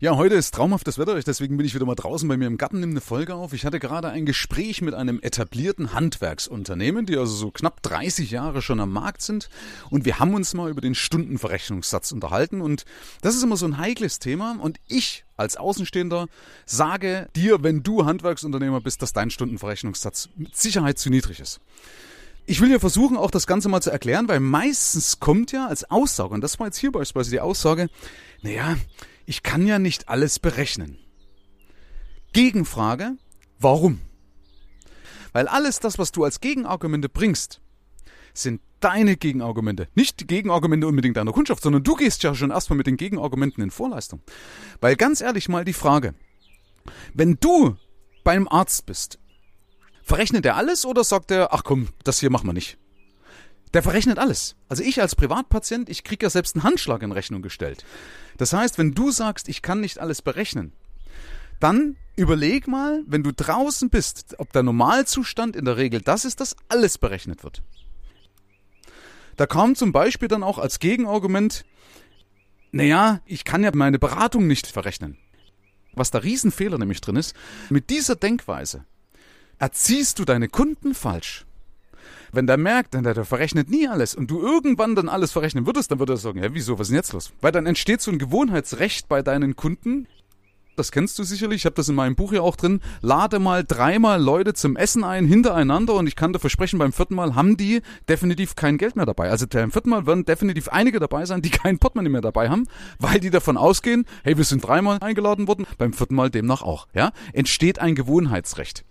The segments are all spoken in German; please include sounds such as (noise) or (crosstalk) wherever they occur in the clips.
Ja, heute ist traumhaftes Wetter, deswegen bin ich wieder mal draußen bei mir im Garten, nehme eine Folge auf. Ich hatte gerade ein Gespräch mit einem etablierten Handwerksunternehmen, die also so knapp 30 Jahre schon am Markt sind. Und wir haben uns mal über den Stundenverrechnungssatz unterhalten. Und das ist immer so ein heikles Thema. Und ich als Außenstehender sage dir, wenn du Handwerksunternehmer bist, dass dein Stundenverrechnungssatz mit Sicherheit zu niedrig ist. Ich will ja versuchen, auch das Ganze mal zu erklären, weil meistens kommt ja als Aussage, und das war jetzt hier beispielsweise die Aussage, naja, ich kann ja nicht alles berechnen. Gegenfrage, warum? Weil alles das, was du als Gegenargumente bringst, sind deine Gegenargumente. Nicht die Gegenargumente unbedingt deiner Kundschaft, sondern du gehst ja schon erstmal mit den Gegenargumenten in Vorleistung. Weil ganz ehrlich mal die Frage, wenn du beim Arzt bist, verrechnet er alles oder sagt er, ach komm, das hier machen wir nicht? Der verrechnet alles. Also ich als Privatpatient, ich kriege ja selbst einen Handschlag in Rechnung gestellt. Das heißt, wenn du sagst, ich kann nicht alles berechnen, dann überleg mal, wenn du draußen bist, ob der Normalzustand in der Regel das ist, dass alles berechnet wird. Da kam zum Beispiel dann auch als Gegenargument, naja, ich kann ja meine Beratung nicht verrechnen. Was der Riesenfehler nämlich drin ist, mit dieser Denkweise erziehst du deine Kunden falsch. Wenn der merkt, der, der verrechnet nie alles und du irgendwann dann alles verrechnen würdest, dann würde er sagen, ja, wieso, was ist denn jetzt los? Weil dann entsteht so ein Gewohnheitsrecht bei deinen Kunden. Das kennst du sicherlich, ich habe das in meinem Buch ja auch drin. Lade mal dreimal Leute zum Essen ein, hintereinander und ich kann dir versprechen, beim vierten Mal haben die definitiv kein Geld mehr dabei. Also beim vierten Mal werden definitiv einige dabei sein, die kein Portemonnaie mehr dabei haben, weil die davon ausgehen, hey, wir sind dreimal eingeladen worden, beim vierten Mal demnach auch. Ja, Entsteht ein Gewohnheitsrecht.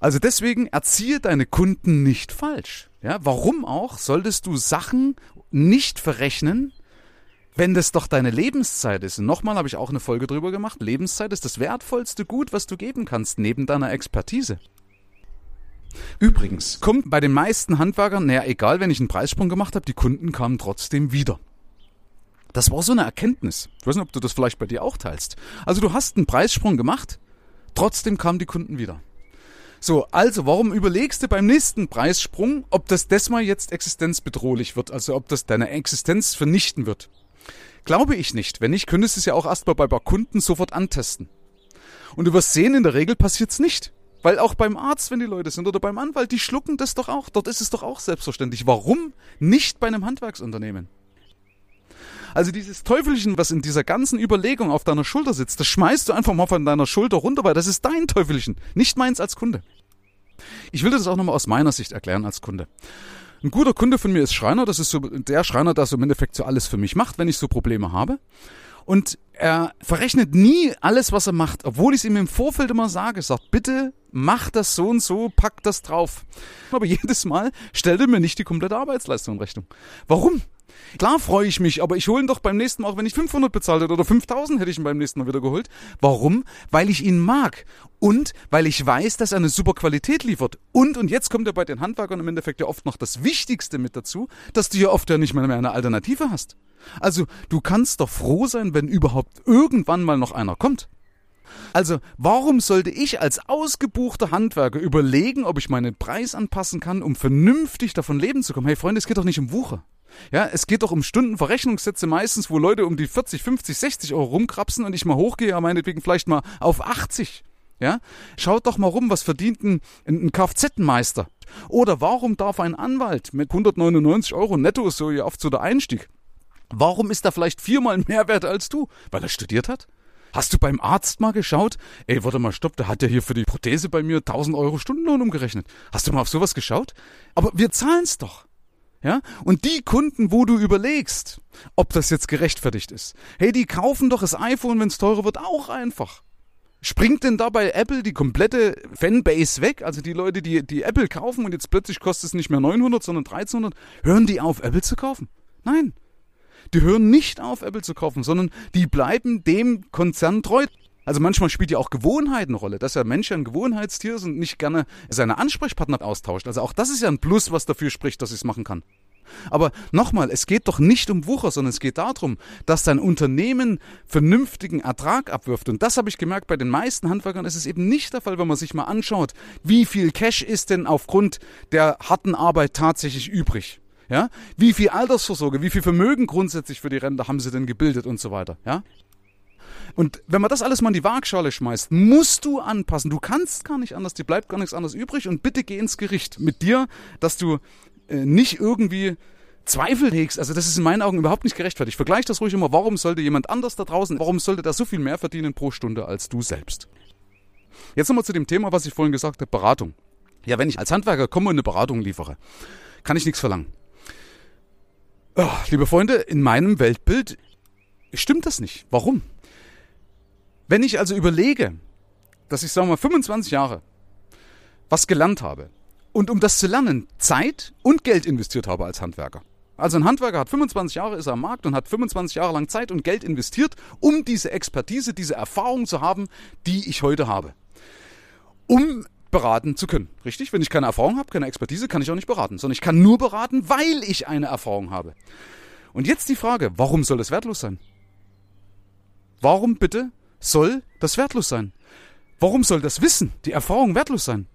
Also deswegen erziehe deine Kunden nicht falsch. Ja, warum auch solltest du Sachen nicht verrechnen, wenn das doch deine Lebenszeit ist. Und nochmal habe ich auch eine Folge drüber gemacht. Lebenszeit ist das wertvollste Gut, was du geben kannst, neben deiner Expertise. Übrigens, kommt bei den meisten Handwerkern, naja, egal, wenn ich einen Preissprung gemacht habe, die Kunden kamen trotzdem wieder. Das war so eine Erkenntnis. Ich weiß nicht, ob du das vielleicht bei dir auch teilst. Also du hast einen Preissprung gemacht, trotzdem kamen die Kunden wieder. So, also warum überlegst du beim nächsten Preissprung, ob das diesmal jetzt existenzbedrohlich wird, also ob das deine Existenz vernichten wird? Glaube ich nicht. Wenn nicht, könntest du es ja auch erstmal bei Kunden sofort antesten. Und du wirst sehen, in der Regel passiert's nicht. Weil auch beim Arzt, wenn die Leute sind, oder beim Anwalt, die schlucken das doch auch. Dort ist es doch auch selbstverständlich. Warum nicht bei einem Handwerksunternehmen? Also dieses Teufelchen, was in dieser ganzen Überlegung auf deiner Schulter sitzt, das schmeißt du einfach mal von deiner Schulter runter, weil das ist dein Teufelchen, nicht meins als Kunde. Ich will dir das auch nochmal aus meiner Sicht erklären als Kunde. Ein guter Kunde von mir ist Schreiner, das ist so der Schreiner, der so im Endeffekt so alles für mich macht, wenn ich so Probleme habe. Und er verrechnet nie alles, was er macht, obwohl ich es ihm im Vorfeld immer sage, sagt, bitte mach das so und so, pack das drauf. Aber (laughs) jedes Mal stellt er mir nicht die komplette Arbeitsleistung in Rechnung. Warum? Klar freue ich mich, aber ich hole ihn doch beim nächsten Mal, auch wenn ich 500 bezahlt hätte oder 5000 hätte ich ihn beim nächsten Mal wieder geholt. Warum? Weil ich ihn mag und weil ich weiß, dass er eine super Qualität liefert. Und, und jetzt kommt ja bei den Handwerkern im Endeffekt ja oft noch das Wichtigste mit dazu, dass du ja oft ja nicht mehr eine Alternative hast. Also, du kannst doch froh sein, wenn überhaupt irgendwann mal noch einer kommt. Also, warum sollte ich als ausgebuchter Handwerker überlegen, ob ich meinen Preis anpassen kann, um vernünftig davon leben zu kommen? Hey Freunde, es geht doch nicht um Wucher. Ja, es geht doch um Stundenverrechnungssätze meistens, wo Leute um die 40, 50, 60 Euro rumkrapsen und ich mal hochgehe, ja, meinetwegen vielleicht mal auf 80. Ja, schaut doch mal rum, was verdient ein, ein Kfz-Meister? Oder warum darf ein Anwalt mit 199 Euro netto, so ja oft so der Einstieg, warum ist er vielleicht viermal mehr wert als du? Weil er studiert hat? Hast du beim Arzt mal geschaut? Ey, warte mal, stopp, der hat ja hier für die Prothese bei mir 1000 Euro Stundenlohn umgerechnet. Hast du mal auf sowas geschaut? Aber wir zahlen's doch. Ja? Und die Kunden, wo du überlegst, ob das jetzt gerechtfertigt ist, hey, die kaufen doch das iPhone, wenn es teurer wird, auch einfach. Springt denn da bei Apple die komplette Fanbase weg? Also die Leute, die, die Apple kaufen und jetzt plötzlich kostet es nicht mehr 900, sondern 1300, hören die auf, Apple zu kaufen? Nein. Die hören nicht auf, Apple zu kaufen, sondern die bleiben dem Konzern treu. Also manchmal spielt ja auch Gewohnheit eine Rolle, dass der Mensch ja ein Gewohnheitstier ist und nicht gerne seine Ansprechpartner austauscht. Also auch das ist ja ein Plus, was dafür spricht, dass ich es machen kann. Aber nochmal, es geht doch nicht um Wucher, sondern es geht darum, dass dein Unternehmen vernünftigen Ertrag abwirft. Und das habe ich gemerkt, bei den meisten Handwerkern ist es eben nicht der Fall, wenn man sich mal anschaut, wie viel Cash ist denn aufgrund der harten Arbeit tatsächlich übrig. Ja? Wie viel Altersvorsorge, wie viel Vermögen grundsätzlich für die Rente haben sie denn gebildet und so weiter. Ja? Und wenn man das alles mal in die Waagschale schmeißt, musst du anpassen. Du kannst gar nicht anders, dir bleibt gar nichts anderes übrig und bitte geh ins Gericht mit dir, dass du äh, nicht irgendwie Zweifel hegst. Also das ist in meinen Augen überhaupt nicht gerechtfertigt. Vergleich das ruhig immer. Warum sollte jemand anders da draußen, warum sollte der so viel mehr verdienen pro Stunde als du selbst? Jetzt nochmal zu dem Thema, was ich vorhin gesagt habe, Beratung. Ja, wenn ich als Handwerker komme und eine Beratung liefere, kann ich nichts verlangen. Oh, liebe Freunde, in meinem Weltbild stimmt das nicht. Warum? Wenn ich also überlege, dass ich, sagen wir mal, 25 Jahre was gelernt habe und um das zu lernen Zeit und Geld investiert habe als Handwerker. Also ein Handwerker hat 25 Jahre, ist am Markt und hat 25 Jahre lang Zeit und Geld investiert, um diese Expertise, diese Erfahrung zu haben, die ich heute habe. Um beraten zu können. Richtig? Wenn ich keine Erfahrung habe, keine Expertise, kann ich auch nicht beraten, sondern ich kann nur beraten, weil ich eine Erfahrung habe. Und jetzt die Frage, warum soll das wertlos sein? Warum bitte soll das wertlos sein? Warum soll das Wissen, die Erfahrung wertlos sein?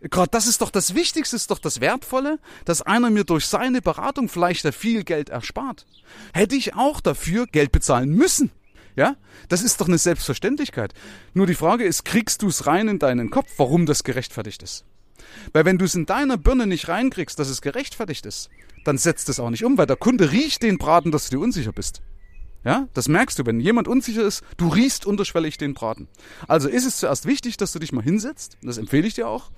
Gerade das ist doch das Wichtigste, ist doch das Wertvolle, dass einer mir durch seine Beratung vielleicht viel Geld erspart. Hätte ich auch dafür Geld bezahlen müssen. Ja, das ist doch eine Selbstverständlichkeit. Nur die Frage ist, kriegst du es rein in deinen Kopf, warum das gerechtfertigt ist? Weil wenn du es in deiner Birne nicht reinkriegst, dass es gerechtfertigt ist, dann setzt es auch nicht um, weil der Kunde riecht den Braten, dass du dir unsicher bist. Ja, das merkst du, wenn jemand unsicher ist, du riechst unterschwellig den Braten. Also ist es zuerst wichtig, dass du dich mal hinsetzt, das empfehle ich dir auch,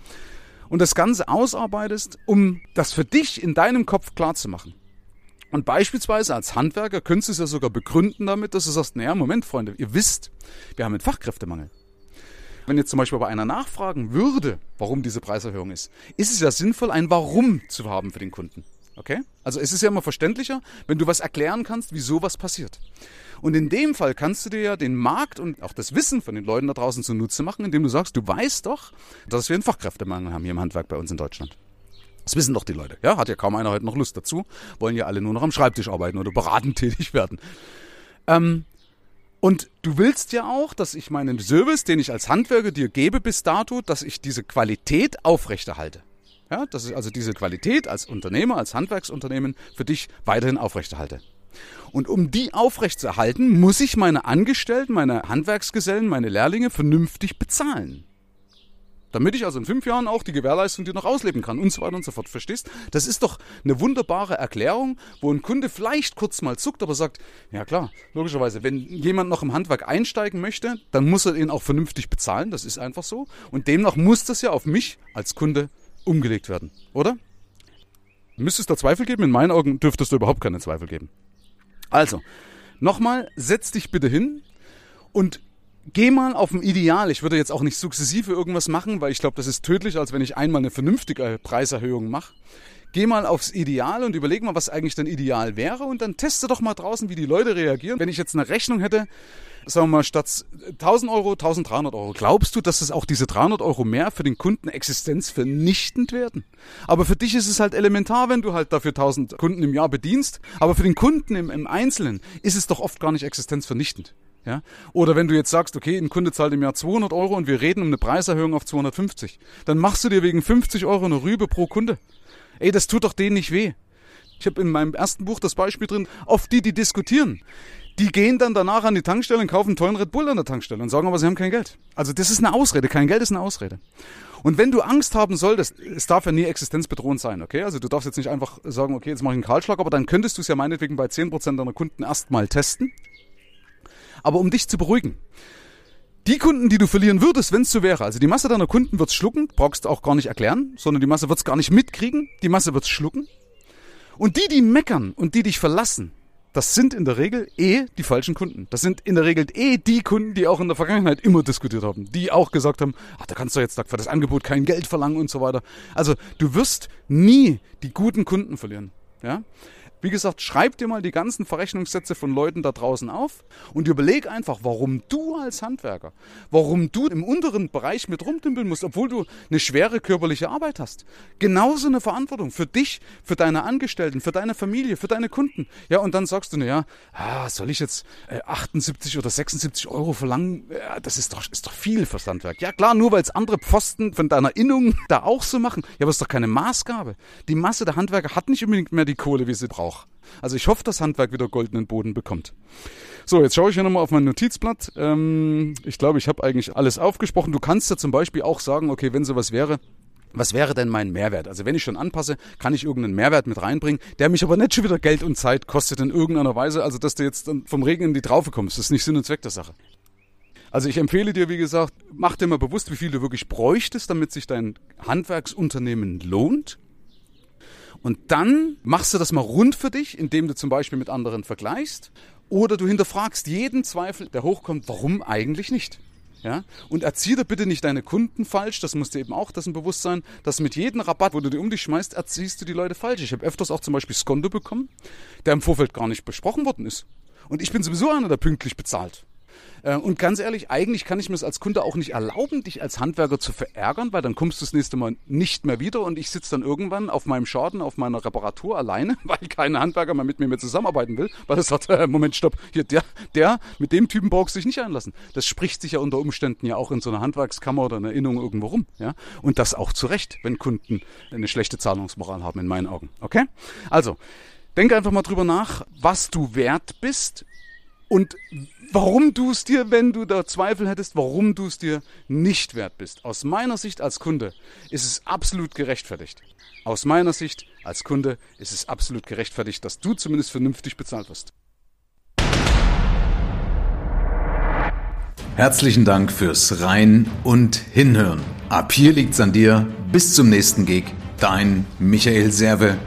und das Ganze ausarbeitest, um das für dich in deinem Kopf klar zu machen. Und beispielsweise als Handwerker könntest du es ja sogar begründen damit, dass du sagst, naja, Moment, Freunde, ihr wisst, wir haben einen Fachkräftemangel. Wenn jetzt zum Beispiel bei einer nachfragen würde, warum diese Preiserhöhung ist, ist es ja sinnvoll, ein Warum zu haben für den Kunden. Okay? Also es ist ja immer verständlicher, wenn du was erklären kannst, wieso was passiert. Und in dem Fall kannst du dir ja den Markt und auch das Wissen von den Leuten da draußen zunutze machen, indem du sagst, du weißt doch, dass wir einen Fachkräftemangel haben hier im Handwerk bei uns in Deutschland. Das wissen doch die Leute. Ja, hat ja kaum einer heute noch Lust dazu. Wollen ja alle nur noch am Schreibtisch arbeiten oder beratend (laughs) tätig werden. Ähm, und du willst ja auch, dass ich meinen Service, den ich als Handwerker dir gebe bis dato, dass ich diese Qualität aufrechterhalte. Ja, dass ich also diese Qualität als Unternehmer, als Handwerksunternehmen für dich weiterhin aufrechterhalte. Und um die aufrechtzuerhalten, muss ich meine Angestellten, meine Handwerksgesellen, meine Lehrlinge vernünftig bezahlen. Damit ich also in fünf Jahren auch die Gewährleistung dir noch ausleben kann und so weiter und so fort. Verstehst? Das ist doch eine wunderbare Erklärung, wo ein Kunde vielleicht kurz mal zuckt, aber sagt, ja klar, logischerweise, wenn jemand noch im Handwerk einsteigen möchte, dann muss er ihn auch vernünftig bezahlen. Das ist einfach so. Und demnach muss das ja auf mich als Kunde umgelegt werden, oder? Müsste es da Zweifel geben? In meinen Augen dürftest du überhaupt keine Zweifel geben. Also, nochmal, setz dich bitte hin und geh mal auf ein Ideal. Ich würde jetzt auch nicht sukzessive irgendwas machen, weil ich glaube, das ist tödlich, als wenn ich einmal eine vernünftige Preiserhöhung mache. Geh mal aufs Ideal und überleg mal, was eigentlich dein Ideal wäre und dann teste doch mal draußen, wie die Leute reagieren. Wenn ich jetzt eine Rechnung hätte, sagen wir mal, statt 1000 Euro, 1300 Euro. Glaubst du, dass es auch diese 300 Euro mehr für den Kunden existenzvernichtend werden? Aber für dich ist es halt elementar, wenn du halt dafür 1000 Kunden im Jahr bedienst. Aber für den Kunden im, im Einzelnen ist es doch oft gar nicht existenzvernichtend. Ja? Oder wenn du jetzt sagst, okay, ein Kunde zahlt im Jahr 200 Euro und wir reden um eine Preiserhöhung auf 250, dann machst du dir wegen 50 Euro eine Rübe pro Kunde. Ey, das tut doch denen nicht weh. Ich habe in meinem ersten Buch das Beispiel drin, auf die, die diskutieren. Die gehen dann danach an die Tankstelle und kaufen einen tollen Red Bull an der Tankstelle und sagen aber, sie haben kein Geld. Also das ist eine Ausrede. Kein Geld ist eine Ausrede. Und wenn du Angst haben solltest, es darf ja nie existenzbedrohend sein, okay? Also du darfst jetzt nicht einfach sagen, okay, jetzt mache ich einen Kahlschlag, aber dann könntest du es ja meinetwegen bei 10% deiner Kunden erstmal testen. Aber um dich zu beruhigen, die Kunden, die du verlieren würdest, wenn es so wäre, also die Masse deiner Kunden wird's schlucken, brauchst du auch gar nicht erklären, sondern die Masse wird's gar nicht mitkriegen, die Masse wird's schlucken. Und die, die meckern und die dich verlassen, das sind in der Regel eh die falschen Kunden. Das sind in der Regel eh die Kunden, die auch in der Vergangenheit immer diskutiert haben, die auch gesagt haben, ach, da kannst du jetzt für das Angebot kein Geld verlangen und so weiter. Also du wirst nie die guten Kunden verlieren. Ja? Wie gesagt, schreib dir mal die ganzen Verrechnungssätze von Leuten da draußen auf und überleg einfach, warum du als Handwerker, warum du im unteren Bereich mit rumdümpeln musst, obwohl du eine schwere körperliche Arbeit hast. Genauso eine Verantwortung für dich, für deine Angestellten, für deine Familie, für deine Kunden. Ja, und dann sagst du, naja, ah, soll ich jetzt äh, 78 oder 76 Euro verlangen? Das ist doch, ist doch viel fürs Handwerk. Ja, klar, nur weil es andere Pfosten von deiner Innung (laughs) da auch so machen. Ja, aber es ist doch keine Maßgabe. Die Masse der Handwerker hat nicht unbedingt mehr die Kohle, wie sie braucht. Also ich hoffe, dass Handwerk wieder goldenen Boden bekommt. So, jetzt schaue ich hier nochmal auf mein Notizblatt. Ähm, ich glaube, ich habe eigentlich alles aufgesprochen. Du kannst ja zum Beispiel auch sagen, okay, wenn sowas wäre, was wäre denn mein Mehrwert? Also wenn ich schon anpasse, kann ich irgendeinen Mehrwert mit reinbringen, der mich aber nicht schon wieder Geld und Zeit kostet in irgendeiner Weise, also dass du jetzt vom Regen in die Traufe kommst. Das ist nicht Sinn und Zweck der Sache. Also ich empfehle dir, wie gesagt, mach dir mal bewusst, wie viel du wirklich bräuchtest, damit sich dein Handwerksunternehmen lohnt. Und dann machst du das mal rund für dich, indem du zum Beispiel mit anderen vergleichst. Oder du hinterfragst jeden Zweifel, der hochkommt, warum eigentlich nicht. Ja? Und erziehe bitte nicht deine Kunden falsch, das muss dir eben auch dessen bewusst sein, dass mit jedem Rabatt, wo du dir um dich schmeißt, erziehst du die Leute falsch. Ich habe öfters auch zum Beispiel Skondo bekommen, der im Vorfeld gar nicht besprochen worden ist. Und ich bin sowieso einer, der pünktlich bezahlt. Äh, und ganz ehrlich, eigentlich kann ich mir es als Kunde auch nicht erlauben, dich als Handwerker zu verärgern, weil dann kommst du das nächste Mal nicht mehr wieder und ich sitze dann irgendwann auf meinem Schaden, auf meiner Reparatur alleine, (laughs) weil kein Handwerker mehr mit mir mehr zusammenarbeiten will, weil er sagt, äh, Moment, stopp, hier, der, der, mit dem Typen brauchst du dich nicht einlassen. Das spricht sich ja unter Umständen ja auch in so einer Handwerkskammer oder einer Innung irgendwo rum, ja. Und das auch zu Recht, wenn Kunden eine schlechte Zahlungsmoral haben, in meinen Augen. Okay? Also, Denke einfach mal drüber nach, was du wert bist und warum du es dir, wenn du da Zweifel hättest, warum du es dir nicht wert bist. Aus meiner Sicht als Kunde ist es absolut gerechtfertigt. Aus meiner Sicht als Kunde ist es absolut gerechtfertigt, dass du zumindest vernünftig bezahlt wirst. Herzlichen Dank fürs Rein und Hinhören. Ab hier liegt's an dir. Bis zum nächsten Gig. Dein Michael Serve